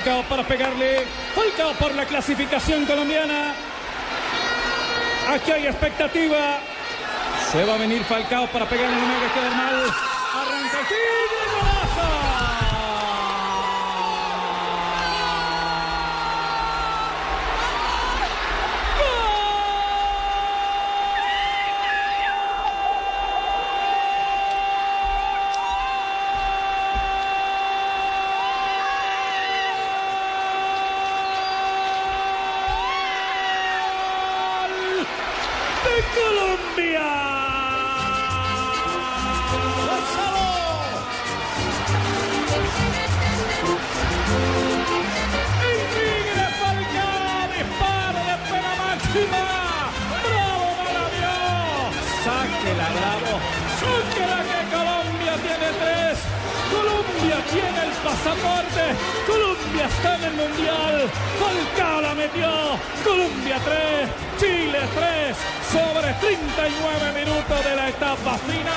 Falcao para pegarle. Falcao por la clasificación colombiana. Aquí hay expectativa. Se va a venir Falcao para pegarle. No me quedar mal. Arranca el de Maravilló. Sáquela, bravo. Sáquela que Colombia tiene tres. Colombia tiene el pasaporte. Colombia está en el mundial. Falcao la metió. Colombia 3, Chile 3 sobre 39 minutos de la etapa final.